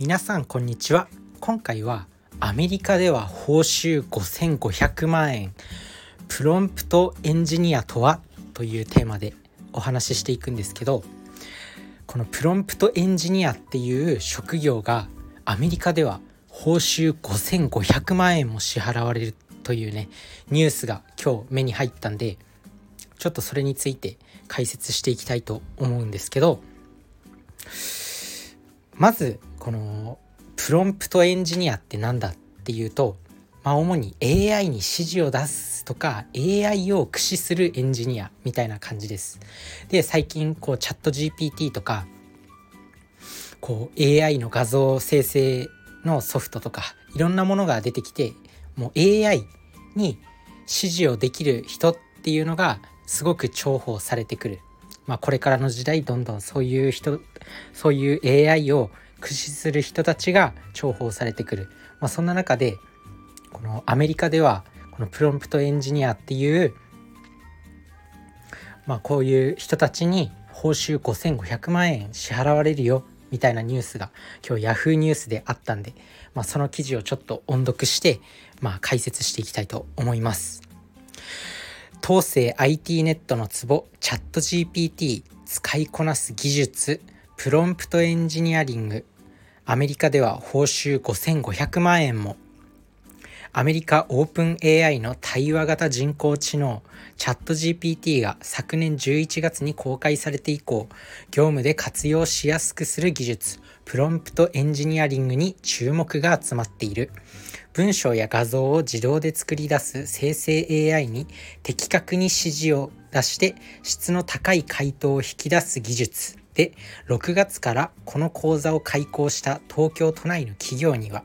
皆さんこんにちは。今回はアメリカでは報酬5500万円プロンプトエンジニアとはというテーマでお話ししていくんですけどこのプロンプトエンジニアっていう職業がアメリカでは報酬5500万円も支払われるというねニュースが今日目に入ったんでちょっとそれについて解説していきたいと思うんですけどまずこのプロンプトエンジニアって何だっていうと、まあ、主に AI に指示を出すとか AI を駆使するエンジニアみたいな感じです。で最近こうチャット GPT とかこう AI の画像生成のソフトとかいろんなものが出てきてもう AI に指示をできる人っていうのがすごく重宝されてくる。まあ、これからの時代どんどんそういう人そういう AI を駆使する人たちが重宝されてくる、まあ、そんな中でこのアメリカではこのプロンプトエンジニアっていう、まあ、こういう人たちに報酬5500万円支払われるよみたいなニュースが今日 Yahoo ニュースであったんで、まあ、その記事をちょっと音読して、まあ、解説していきたいと思います。当世 IT ネットのツボチャット GPT 使いこなす技術プロンプトエンジニアリングアメリカでは報酬5500万円も。アメリカオープン AI の対話型人工知能チャット GPT が昨年11月に公開されて以降業務で活用しやすくする技術プロンプトエンジニアリングに注目が集まっている。文章や画像を自動で作り出す生成 AI に的確に指示を出して質の高い回答を引き出す技術で6月からこの講座を開講した東京都内の企業には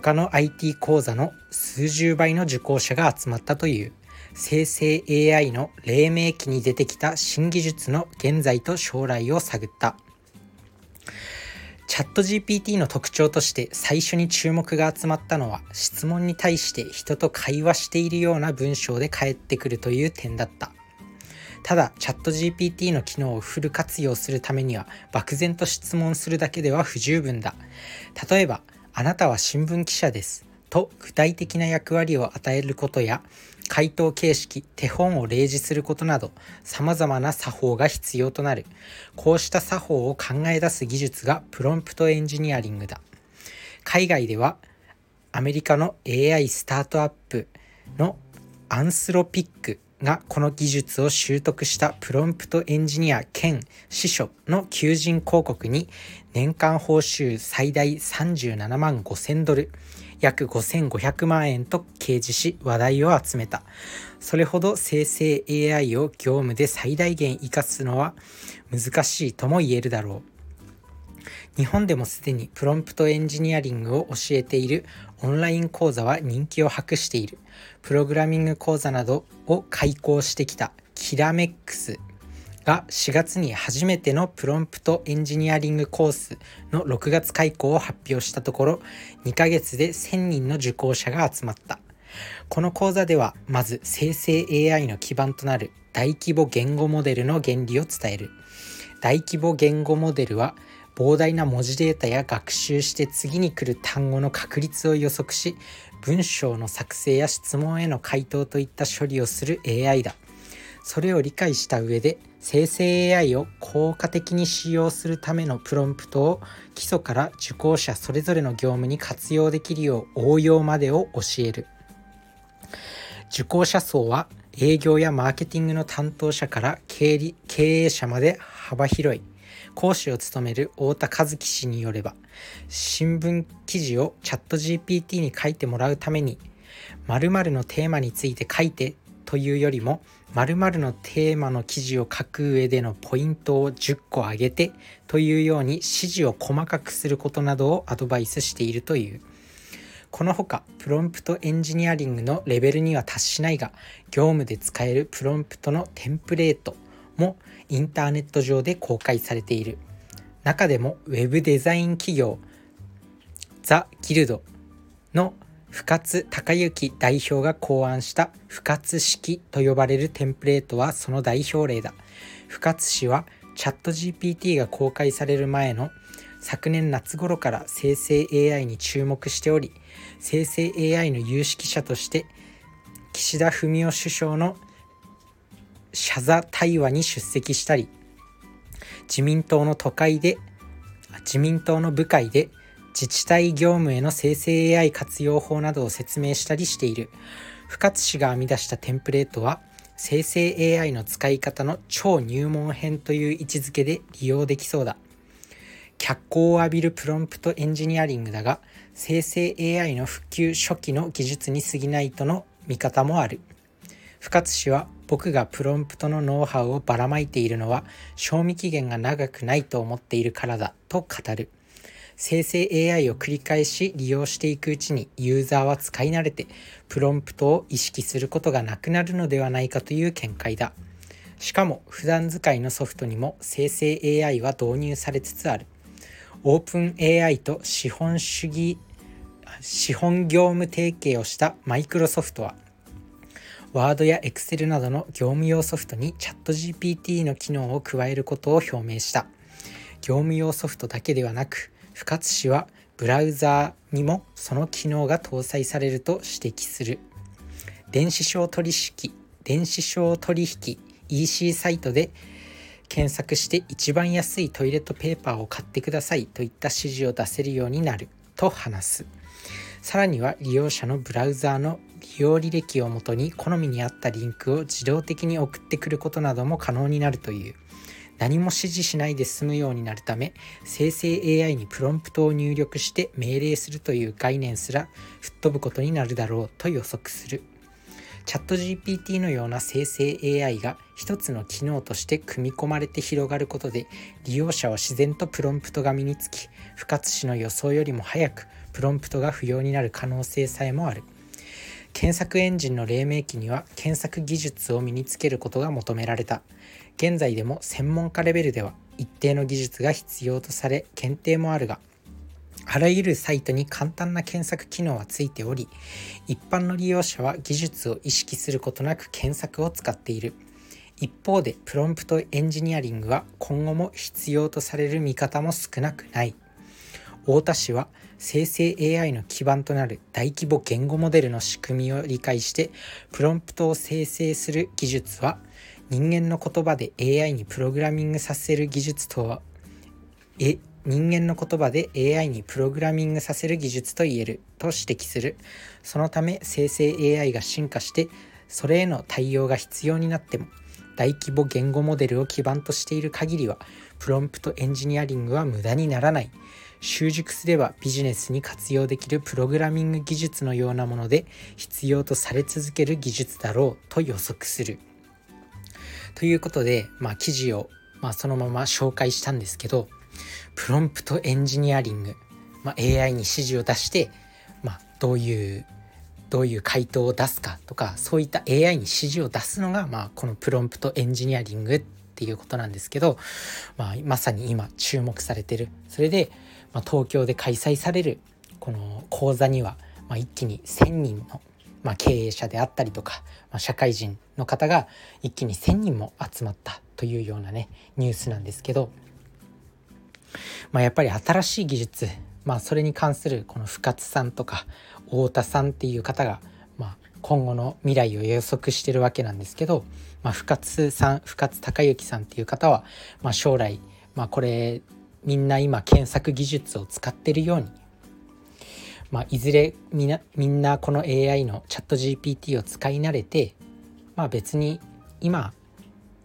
他の IT 講座の数十倍の受講者が集まったという。生成 AI の黎明期に出てきた新技術の現在と将来を探った。チャット GPT の特徴として最初に注目が集まったのは質問に対して人と会話しているような文章で返ってくるという点だった。ただ、チャット GPT の機能をフル活用するためには、漠然と質問するだけでは不十分だ。例えば、あなたは新聞記者です。と具体的な役割を与えることや、回答形式、手本を例示することなど、様々な作法が必要となる。こうした作法を考え出す技術がプロンプトエンジニアリングだ。海外では、アメリカの AI スタートアップのアンスロピックがこの技術を習得したプロンプトエンジニア兼司書の求人広告に年間報酬最大37万5000ドル約5500万円と掲示し話題を集めた。それほど生成 AI を業務で最大限活かすのは難しいとも言えるだろう。日本でもすでにプロンプトエンジニアリングを教えているオンライン講座は人気を博している。プログラミング講座などを開講してきたキラメックスが4月に初めてのプロンプトエンジニアリングコースの6月開講を発表したところ2ヶ月で1000人の受講者が集まった。この講座ではまず生成 AI の基盤となる大規模言語モデルの原理を伝える。大規模言語モデルは膨大な文字データや学習して次に来る単語の確率を予測し文章の作成や質問への回答といった処理をする AI だ。それを理解した上で生成 AI を効果的に使用するためのプロンプトを基礎から受講者それぞれの業務に活用できるよう応用までを教える。受講者層は営業やマーケティングの担当者から経営者まで幅広い。講師を務める太田和樹氏によれば新聞記事をチャット GPT に書いてもらうために〇〇のテーマについて書いてというよりも〇〇のテーマの記事を書く上でのポイントを10個挙げてというように指示を細かくすることなどをアドバイスしているという。このほかプロンプトエンジニアリングのレベルには達しないが業務で使えるプロンプトのテンプレートもインターネット上で公開されている。中でもウェブデザイン企業ザ・ギルドの深津隆之代表が考案した深津式と呼ばれるテンプレートはその代表例だ。深津氏はチャット GPT が公開される前の昨年夏頃から生成 AI に注目しており生成 AI の有識者として岸田文雄首相の謝罪対話に出席したり自民党の都会で自民党の部会で自治体業務への生成 AI 活用法などを説明したりしている。深津氏が編み出したテンプレートは生成 AI の使い方の超入門編という位置づけで利用できそうだ。脚光を浴びるプロンプトエンジニアリングだが生成 AI の普及初期の技術に過ぎないとの見方もある。深津氏は僕がプロンプトのノウハウをばらまいているのは賞味期限が長くないと思っているからだと語る。生成 AI を繰り返し利用していくうちにユーザーは使い慣れてプロンプトを意識することがなくなるのではないかという見解だ。しかも普段使いのソフトにも生成 AI は導入されつつある。オープン AI と資本主義資本業務提携をしたマイクロソフトはワードや Excel などの業務用ソフトにチャット GPT の機能を加えることを表明した。業務用ソフトだけではなく深津氏はブラウザーにもその機能が搭載されると指摘する。電子商取引電子商取引 EC サイトで検索して一番安いトイレットペーパーを買ってくださいといった指示を出せるようになると話す。さらには利用者のブラウザーの利用履歴をもとに好みに合ったリンクを自動的に送ってくることなども可能になるという。何も指示しないで済むようになるため生成 AI にプロンプトを入力して命令するという概念すら吹っ飛ぶことになるだろうと予測する。チャット GPT のような生成 AI が一つの機能として組み込まれて広がることで利用者は自然とプロンプトが身につき深津氏の予想よりも早くプロンプトが不要になる可能性さえもある。検索エンジンの黎明期には検索技術を身につけることが求められた。現在でも専門家レベルでは一定の技術が必要とされ検定もあるがあらゆるサイトに簡単な検索機能はついており一般の利用者は技術を意識することなく検索を使っている。一方でプロンプトエンジニアリングは今後も必要とされる見方も少なくない。太田氏は生成 AI の基盤となる大規模言語モデルの仕組みを理解してプロンプトを生成する技術は人間の言葉で AI にプログラミングさせる技術とはえ人間の言葉で AI にプログラミングさせる技術と言えると指摘する。そのため生成 AI が進化してそれへの対応が必要になっても大規模言語モデルを基盤としている限りはプロンプトエンジニアリングは無駄にならない。習熟すればビジネスに活用できるプログラミング技術のようなもので必要とされ続ける技術だろうと予測する。ということで、まあ、記事を、まあ、そのまま紹介したんですけどプロンプトエンジニアリング、まあ、AI に指示を出して、まあ、どういうどういう回答を出すかとかそういった AI に指示を出すのが、まあ、このプロンプトエンジニアリングっていうことなんですけど、まあ、まさに今注目されてるそれで、まあ、東京で開催されるこの講座には、まあ、一気に1,000人のまあ、経営者であったりとか、まあ、社会人の方が一気に1,000人も集まったというようなねニュースなんですけど、まあ、やっぱり新しい技術、まあ、それに関するこの深津さんとか太田さんっていう方が、まあ、今後の未来を予測してるわけなんですけど、まあ、深津さん深津隆之さんっていう方は、まあ、将来、まあ、これみんな今検索技術を使ってるように。まあ、いずれみなみんなこの AI のチャット GPT を使い慣れて、まあ、別に今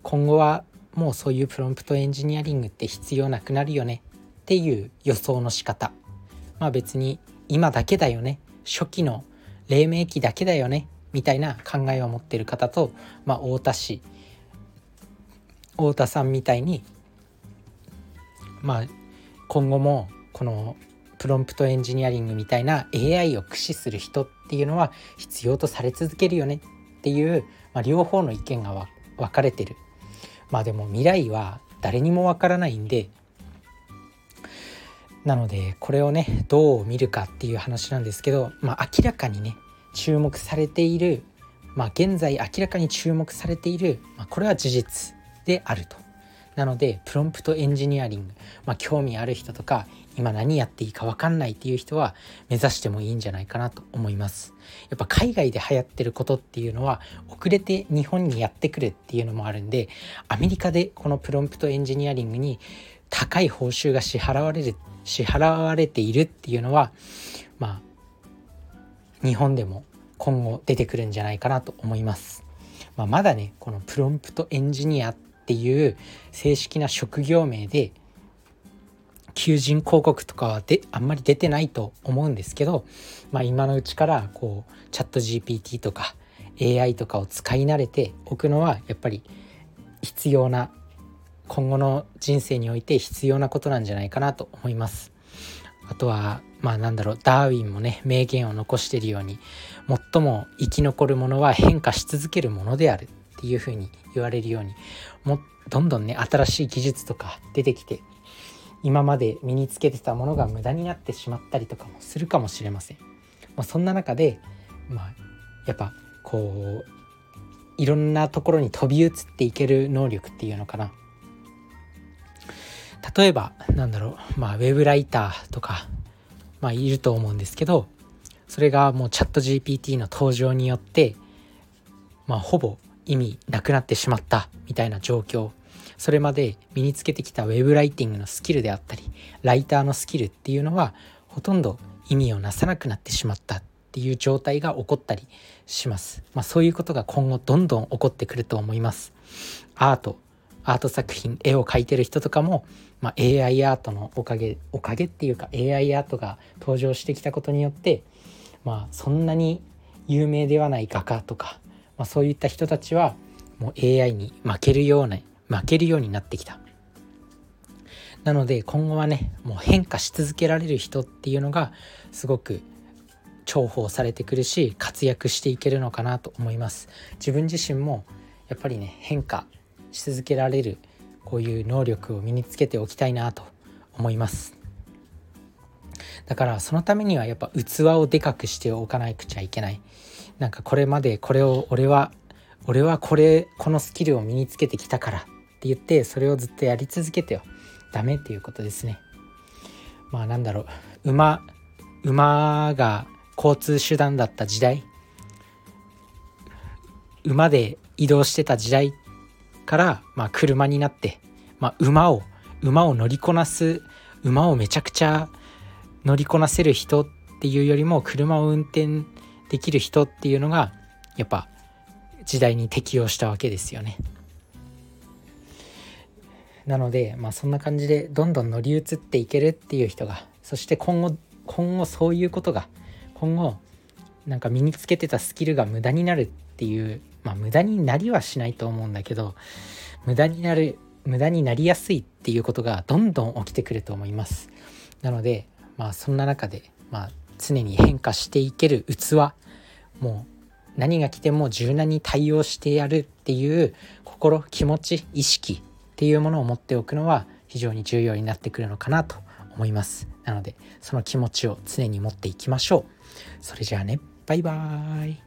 今後はもうそういうプロンプトエンジニアリングって必要なくなるよねっていう予想の仕方。まあ別に今だけだよね初期の黎明期だけだよねみたいな考えを持ってる方と、まあ、太田氏太田さんみたいにまあ今後もこのプロンプトエンジニアリングみたいな AI を駆使する人っていうのは必要とされ続けるよねっていう、まあ、両方の意見が分かれてるまあでも未来は誰にもわからないんでなのでこれをねどう見るかっていう話なんですけど、まあ、明らかにね注目されている、まあ、現在明らかに注目されている、まあ、これは事実であると。なのでプロンプトエンジニアリング、まあ、興味ある人とか今何やっていいか分かんないっていう人は目指してもいいんじゃないかなと思いますやっぱ海外で流行ってることっていうのは遅れて日本にやってくるっていうのもあるんでアメリカでこのプロンプトエンジニアリングに高い報酬が支払われる支払われているっていうのはまあ日本でも今後出てくるんじゃないかなと思います。まあ、まだねこのプロンプトエンジニアっていう正式な職業名で求人広告とかはであんまり出てないと思うんですけど、まあ、今のうちからこうチャット GPT とか AI とかを使い慣れておくのはやっぱり必要な今後の人生において必要なことなんじゃないかなと思います。あとはまあなんだろうダーウィンもね名言を残しているように最も生き残るものは変化し続けるものであるっていうふうに言われるようにもどんどんね新しい技術とか出てきて今まで身につけてたものが無駄になってしまったりとかもするかもしれません。まあ、そんな中で、まあ、やっぱこういろんなところに飛び移っていける能力っていうのかな。例えばなんだろうまあウェブライターとか、まあ、いると思うんですけどそれがもうチャット GPT の登場によってまあほぼ意味なくなってしまったみたいな状況それまで身につけてきたウェブライティングのスキルであったりライターのスキルっていうのはほとんど意味をなさなくなってしまったっていう状態が起こったりします。まあ、そういうことが今後どんどん起こってくると思います。アートアート作品絵を描いてる人とかも、まあ、AI アートのおかげおかげっていうか AI アートが登場してきたことによってまあそんなに有名ではない画家とか、まあ、そういった人たちはもう AI に負けるような負けるようになってきた。なので今後はねもう変化し続けられる人っていうのがすごく重宝されてくるし活躍していけるのかなと思います。自分自身もやっぱりね変化し続けられるこういう能力を身につけておきたいなと思います。だからそのためにはやっぱ器をでかくしておかなくちゃいけない。なんかこれまでこれを俺は俺はこれこのスキルを身につけてきたからって言ってそれをずっとやり続けてよ。ダメっていうことですね。まあなんだろう。馬馬が交通手段だった時代。馬で移動してた時代から、まあ、車になって、まあ、馬を馬を乗りこなす馬をめちゃくちゃ乗りこなせる人っていうよりも車を運転できる人っていうのがやっぱ時代に適応したわけですよね。なので、まあ、そんな感じでどんどん乗り移っていけるっていう人がそして今後今後そういうことが今後なんか身につけてたスキルが無駄になるっていうまあ無駄になりはしないと思うんだけど無駄になる無駄になりやすいっていうことがどんどん起きてくると思いますなのでまあそんな中で、まあ、常に変化していける器。もう何が来ても柔軟に対応してやるっていう心気持ち意識っていうものを持っておくのは非常に重要になってくるのかなと思います。なのでその気持ちを常に持っていきましょう。それじゃあね。バイバーイ。